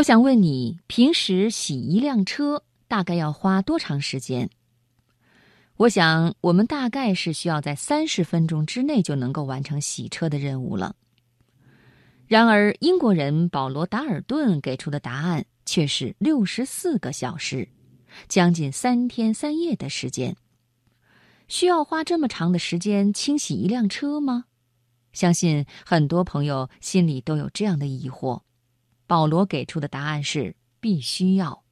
我想问你，平时洗一辆车大概要花多长时间？我想，我们大概是需要在三十分钟之内就能够完成洗车的任务了。然而，英国人保罗·达尔顿给出的答案却是六十四个小时，将近三天三夜的时间。需要花这么长的时间清洗一辆车吗？相信很多朋友心里都有这样的疑惑。保罗给出的答案是必须要。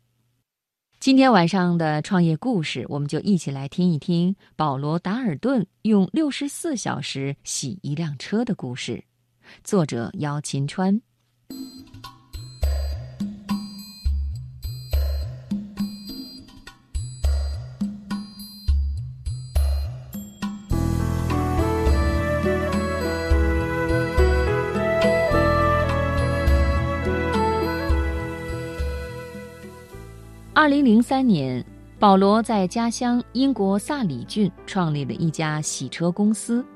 今天晚上的创业故事，我们就一起来听一听保罗·达尔顿用六十四小时洗一辆车的故事。作者：姚秦川。二零零三年，保罗在家乡英国萨里郡创立了一家洗车公司。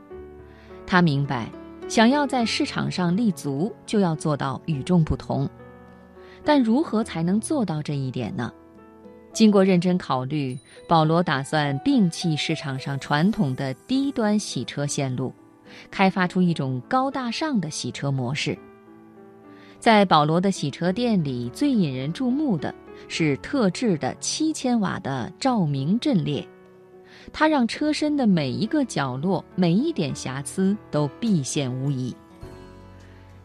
他明白，想要在市场上立足，就要做到与众不同。但如何才能做到这一点呢？经过认真考虑，保罗打算摒弃市场上传统的低端洗车线路，开发出一种高大上的洗车模式。在保罗的洗车店里，最引人注目的。是特制的七千瓦的照明阵列，它让车身的每一个角落、每一点瑕疵都毕现无疑。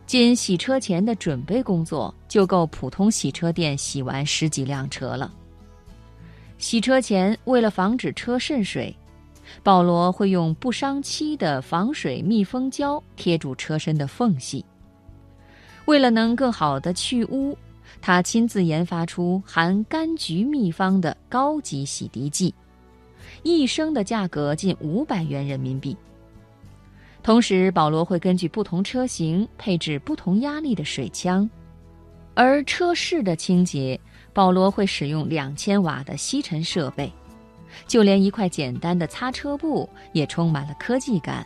仅洗车前的准备工作就够普通洗车店洗完十几辆车了。洗车前，为了防止车渗水，保罗会用不伤漆的防水密封胶贴住车身的缝隙。为了能更好的去污。他亲自研发出含柑橘秘方的高级洗涤剂，一升的价格近五百元人民币。同时，保罗会根据不同车型配置不同压力的水枪，而车室的清洁，保罗会使用两千瓦的吸尘设备，就连一块简单的擦车布也充满了科技感，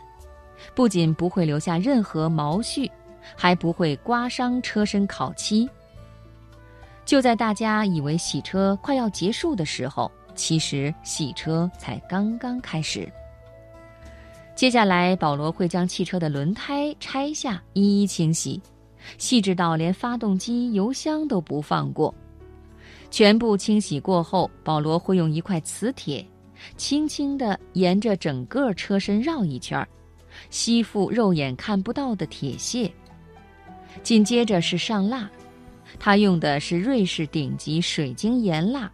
不仅不会留下任何毛絮，还不会刮伤车身烤漆。就在大家以为洗车快要结束的时候，其实洗车才刚刚开始。接下来，保罗会将汽车的轮胎拆下，一一清洗，细致到连发动机、油箱都不放过。全部清洗过后，保罗会用一块磁铁，轻轻地沿着整个车身绕一圈，吸附肉眼看不到的铁屑。紧接着是上蜡。他用的是瑞士顶级水晶岩蜡，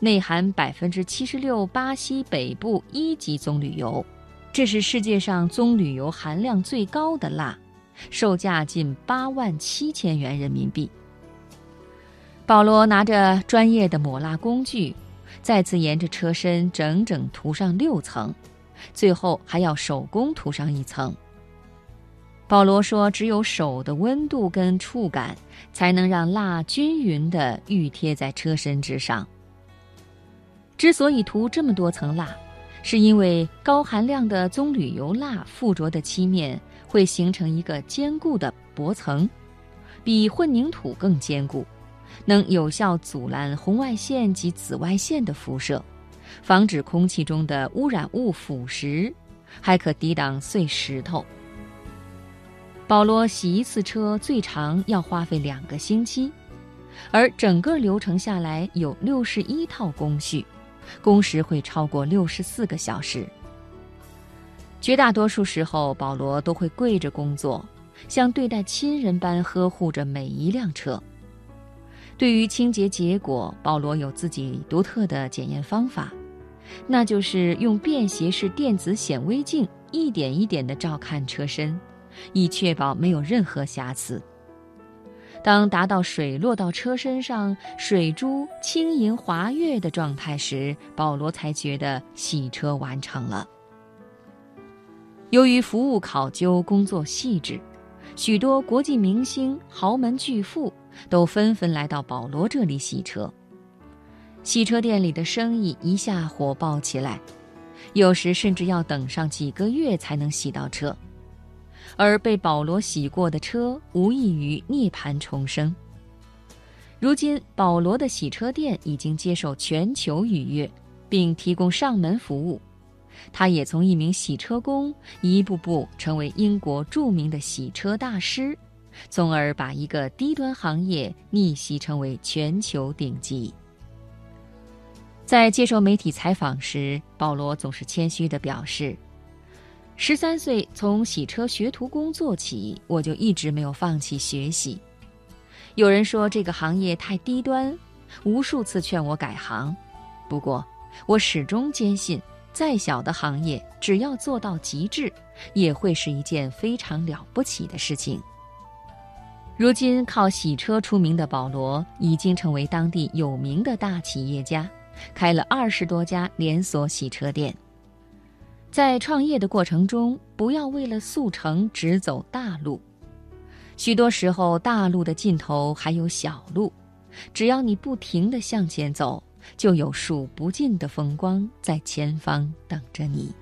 内含百分之七十六巴西北部一级棕榈油，这是世界上棕榈油含量最高的蜡，售价近八万七千元人民币。保罗拿着专业的抹蜡工具，再次沿着车身整整涂上六层，最后还要手工涂上一层。保罗说：“只有手的温度跟触感，才能让蜡均匀地预贴在车身之上。之所以涂这么多层蜡，是因为高含量的棕榈油蜡附着的漆面会形成一个坚固的薄层，比混凝土更坚固，能有效阻拦红外线及紫外线的辐射，防止空气中的污染物腐蚀，还可抵挡碎石头。”保罗洗一次车最长要花费两个星期，而整个流程下来有六十一套工序，工时会超过六十四个小时。绝大多数时候，保罗都会跪着工作，像对待亲人般呵护着每一辆车。对于清洁结果，保罗有自己独特的检验方法，那就是用便携式电子显微镜一点一点地照看车身。以确保没有任何瑕疵。当达到水落到车身上，水珠轻盈滑跃的状态时，保罗才觉得洗车完成了。由于服务考究、工作细致，许多国际明星、豪门巨富都纷纷来到保罗这里洗车。洗车店里的生意一下火爆起来，有时甚至要等上几个月才能洗到车。而被保罗洗过的车，无异于涅槃重生。如今，保罗的洗车店已经接受全球预约，并提供上门服务。他也从一名洗车工一步步成为英国著名的洗车大师，从而把一个低端行业逆袭成为全球顶级。在接受媒体采访时，保罗总是谦虚地表示：“十三岁从洗车学徒工做起，我就一直没有放弃学习。有人说这个行业太低端，无数次劝我改行，不过我始终坚信。”再小的行业，只要做到极致，也会是一件非常了不起的事情。如今靠洗车出名的保罗，已经成为当地有名的大企业家，开了二十多家连锁洗车店。在创业的过程中，不要为了速成只走大路，许多时候大路的尽头还有小路，只要你不停地向前走。就有数不尽的风光在前方等着你。